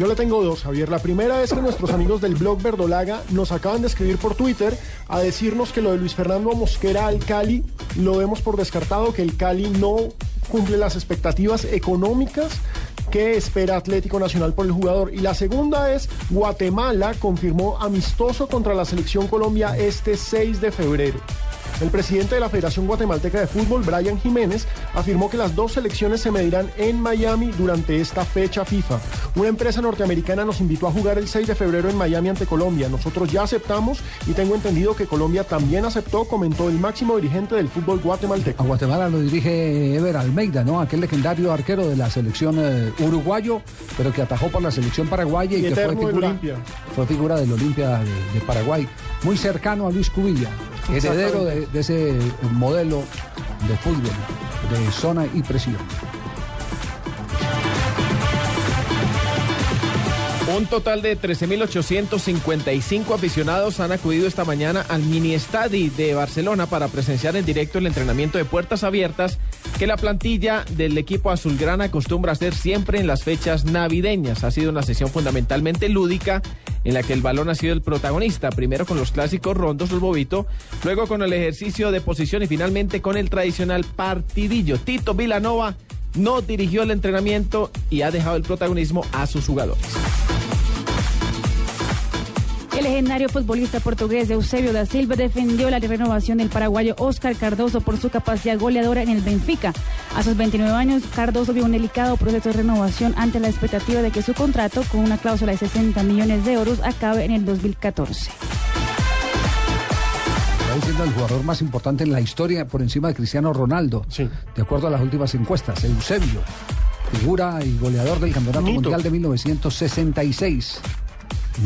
Yo le tengo dos, Javier. La primera es que nuestros amigos del blog Verdolaga nos acaban de escribir por Twitter a decirnos que lo de Luis Fernando Mosquera al Cali lo vemos por descartado, que el Cali no cumple las expectativas económicas que espera Atlético Nacional por el jugador. Y la segunda es Guatemala confirmó amistoso contra la selección Colombia este 6 de febrero. El presidente de la Federación Guatemalteca de Fútbol, Brian Jiménez, afirmó que las dos selecciones se medirán en Miami durante esta fecha FIFA. Una empresa norteamericana nos invitó a jugar el 6 de febrero en Miami ante Colombia. Nosotros ya aceptamos y tengo entendido que Colombia también aceptó, comentó el máximo dirigente del fútbol guatemalteco. A Guatemala lo dirige Ever Almeida, ¿no? Aquel legendario arquero de la selección eh, uruguayo, pero que atajó por la selección paraguaya y, Y que fue figura, Olimpia. fue figura del Olimpia de, de Paraguay. Muy cercano a Luis Cubilla, heredero de, de ese modelo de fútbol, de zona y presión. Un total de 13.855 aficionados han acudido esta mañana al mini estadi de Barcelona para presenciar en directo el entrenamiento de puertas abiertas que la plantilla del equipo azulgrana acostumbra hacer siempre en las fechas navideñas. Ha sido una sesión fundamentalmente lúdica en la que el balón ha sido el protagonista, primero con los clásicos rondos del bobito, luego con el ejercicio de posición y finalmente con el tradicional partidillo. Tito Vilanova no dirigió el entrenamiento y ha dejado el protagonismo a sus jugadores. El legendario futbolista portugués Eusebio da Silva defendió la renovación del paraguayo Oscar Cardoso por su capacidad goleadora en el Benfica. A sus 29 años, Cardoso vio un delicado proceso de renovación ante la expectativa de que su contrato, con una cláusula de 60 millones de euros, acabe en el 2014. Está siendo el jugador más importante en la historia por encima de Cristiano Ronaldo, de acuerdo a las últimas encuestas. Eusebio, figura y goleador del Campeonato Mito. Mundial de 1966.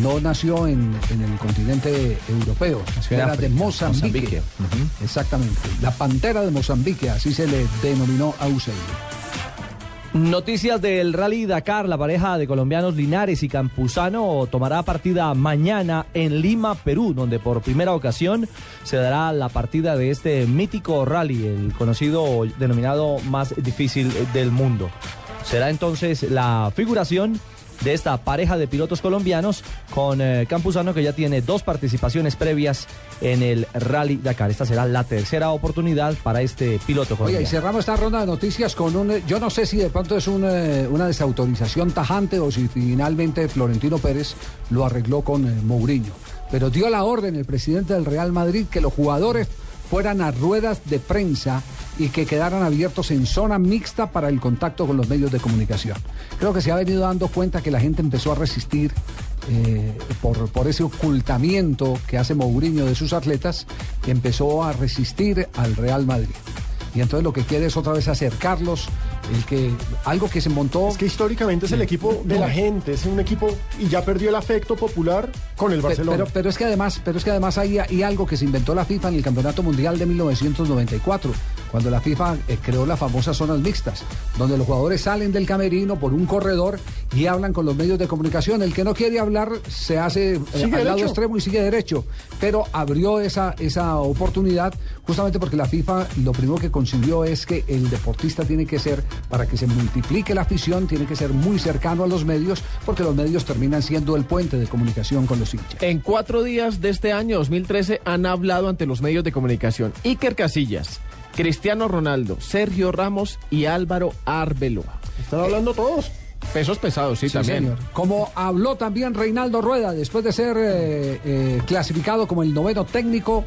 No nació en, en el continente europeo, en era de Mozambique. Exactamente. La pantera de Mozambique, así se le denominó a Eusebio. Noticias del Rally Dakar, la pareja de colombianos Linares y Campuzano tomará partida mañana en Lima, Perú, donde por primera ocasión se dará la partida de este mítico rally, el conocido denominado más difícil del mundo. Será entonces la figuración de esta pareja de pilotos colombianos con eh, Campuzano que ya tiene dos participaciones previas en el Rally Dakar. Esta será la tercera oportunidad para este piloto Oye, y colombiano. cerramos esta ronda de noticias con un. Yo no sé si de pronto es un, eh, una desautorización tajante o si finalmente Florentino Pérez lo arregló con eh, Mourinho. Pero dio la orden el presidente del Real Madrid que los jugadores fueran a ruedas de prensa y que quedaran abiertos en zona mixta para el contacto con los medios de comunicación. Creo que se ha venido dando cuenta que la gente empezó a resistir eh, por, por ese ocultamiento que hace Mourinho de sus atletas, empezó a resistir al Real Madrid. Y entonces lo que quiere es otra vez acercarlos, el que algo que se montó. Es que históricamente es el equipo de la gente, es un equipo y ya perdió el afecto popular con el Barcelona. Pero, pero es que además, pero es que además hay, hay algo que se inventó la FIFA en el Campeonato Mundial de 1994, cuando la FIFA eh, creó las famosas zonas mixtas, donde los jugadores salen del camerino por un corredor y hablan con los medios de comunicación. El que no quiere hablar se hace eh, al lado extremo y sigue derecho. Pero abrió esa, esa oportunidad justamente porque la FIFA lo primero que consiguió es que el deportista tiene que ser, para que se multiplique la afición, tiene que ser muy cercano a los medios, porque los medios terminan siendo el puente de comunicación con los hinchas. En cuatro días de este año 2013 han hablado ante los medios de comunicación Iker Casillas, Cristiano Ronaldo, Sergio Ramos y Álvaro Arbeloa. Están hablando todos. Pesos pesados, sí, Sí, también. señor. Como habló también Reinaldo Rueda después de ser eh, eh, clasificado como el noveno técnico